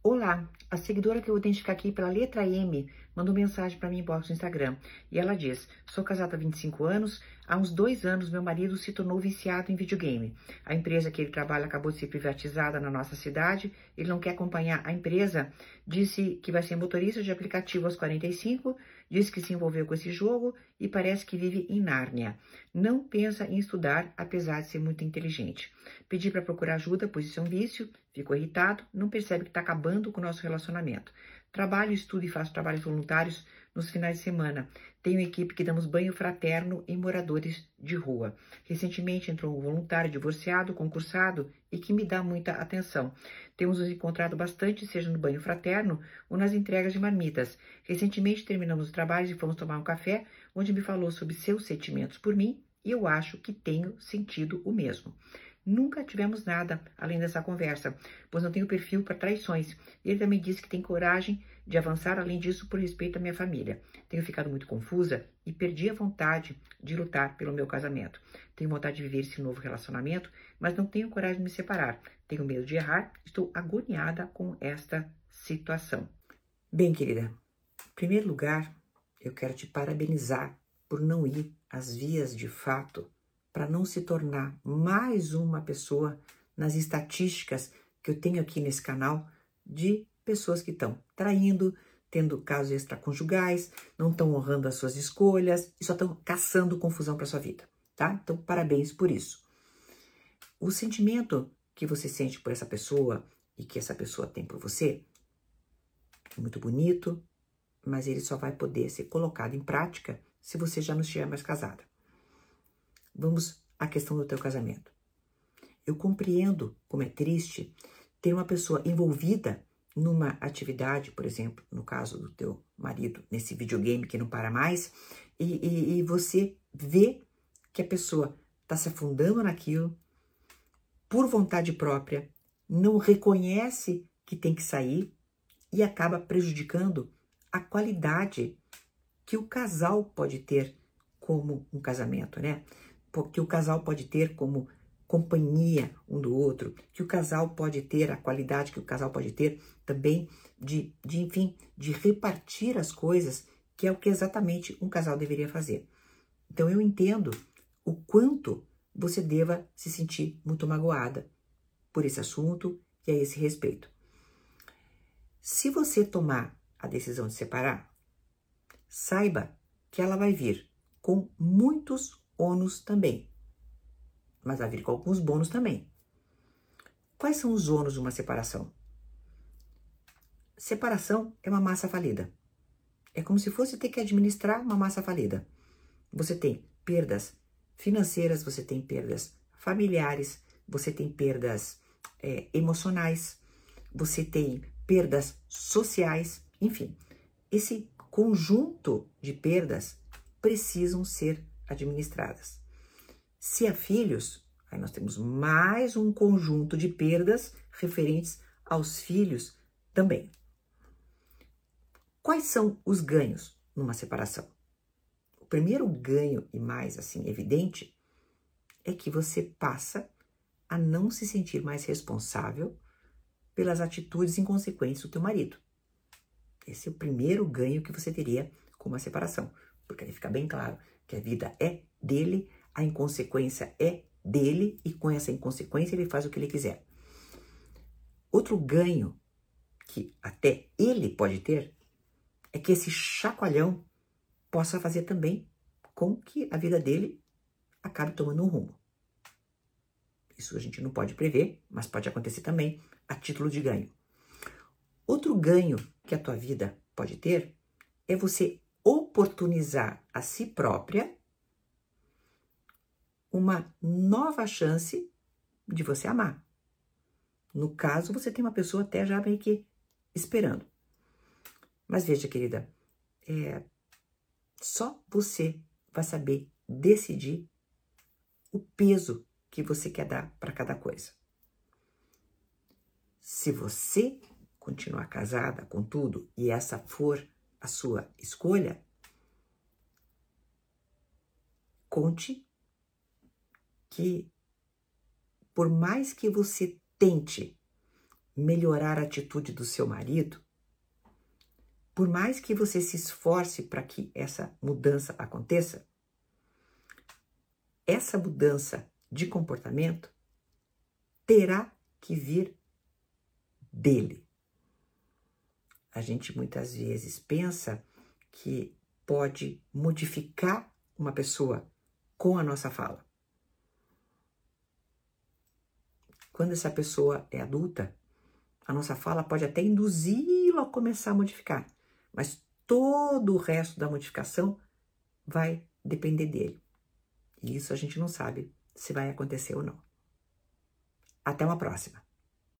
Olá, a seguidora que eu vou identificar aqui pela letra M mandou mensagem para mim inbox no Instagram. E ela diz: Sou casada há 25 anos. Há uns dois anos, meu marido se tornou viciado em videogame. A empresa que ele trabalha acabou de ser privatizada na nossa cidade. Ele não quer acompanhar a empresa. Disse que vai ser motorista de aplicativo aos 45. Disse que se envolveu com esse jogo e parece que vive em Nárnia. Não pensa em estudar, apesar de ser muito inteligente. Pedi para procurar ajuda, pois isso é um vício. Ficou irritado, não percebe que está acabando com o nosso relacionamento. Trabalho, estudo e faço trabalhos voluntários nos finais de semana. Tenho equipe que damos banho fraterno em moradores de rua. Recentemente entrou um voluntário divorciado, concursado e que me dá muita atenção. Temos nos encontrado bastante, seja no banho fraterno ou nas entregas de marmitas. Recentemente terminamos os trabalhos e fomos tomar um café, onde me falou sobre seus sentimentos por mim e eu acho que tenho sentido o mesmo. Nunca tivemos nada além dessa conversa, pois não tenho perfil para traições. Ele também disse que tem coragem de avançar além disso por respeito à minha família. Tenho ficado muito confusa e perdi a vontade de lutar pelo meu casamento. Tenho vontade de viver esse novo relacionamento, mas não tenho coragem de me separar. Tenho medo de errar, estou agoniada com esta situação. Bem, querida, em primeiro lugar, eu quero te parabenizar por não ir às vias de fato para não se tornar mais uma pessoa nas estatísticas que eu tenho aqui nesse canal de pessoas que estão traindo, tendo casos extraconjugais, não estão honrando as suas escolhas e só estão caçando confusão para sua vida, tá? Então, parabéns por isso. O sentimento que você sente por essa pessoa e que essa pessoa tem por você é muito bonito, mas ele só vai poder ser colocado em prática se você já não estiver mais casada. Vamos à questão do teu casamento. Eu compreendo como é triste ter uma pessoa envolvida numa atividade, por exemplo, no caso do teu marido, nesse videogame que não para mais, e, e, e você vê que a pessoa está se afundando naquilo por vontade própria, não reconhece que tem que sair e acaba prejudicando a qualidade que o casal pode ter como um casamento, né? Que o casal pode ter como companhia um do outro, que o casal pode ter, a qualidade que o casal pode ter também de, de enfim, de repartir as coisas, que é o que exatamente um casal deveria fazer. Então eu entendo o quanto você deva se sentir muito magoada por esse assunto e a esse respeito. Se você tomar a decisão de separar, saiba que ela vai vir com muitos ônus também. Mas com alguns bônus também. Quais são os ônus de uma separação? Separação é uma massa falida. É como se fosse ter que administrar uma massa falida. Você tem perdas financeiras, você tem perdas familiares, você tem perdas é, emocionais, você tem perdas sociais, enfim. Esse conjunto de perdas precisam ser administradas. Se há filhos, aí nós temos mais um conjunto de perdas referentes aos filhos também. Quais são os ganhos numa separação? O primeiro ganho e mais assim evidente é que você passa a não se sentir mais responsável pelas atitudes inconsequentes do teu marido. Esse é o primeiro ganho que você teria com uma separação, porque aí fica bem claro que a vida é dele, a inconsequência é dele e com essa inconsequência ele faz o que ele quiser. Outro ganho que até ele pode ter é que esse chacoalhão possa fazer também com que a vida dele acabe tomando um rumo. Isso a gente não pode prever, mas pode acontecer também a título de ganho. Outro ganho que a tua vida pode ter é você oportunizar a si própria uma nova chance de você amar. No caso, você tem uma pessoa até já meio que esperando. Mas veja, querida, é, só você vai saber decidir o peso que você quer dar para cada coisa. Se você continuar casada com tudo e essa for a sua escolha, conte que por mais que você tente melhorar a atitude do seu marido, por mais que você se esforce para que essa mudança aconteça, essa mudança de comportamento terá que vir dele. A gente muitas vezes pensa que pode modificar uma pessoa com a nossa fala. Quando essa pessoa é adulta, a nossa fala pode até induzi-lo a começar a modificar, mas todo o resto da modificação vai depender dele. E isso a gente não sabe se vai acontecer ou não. Até uma próxima!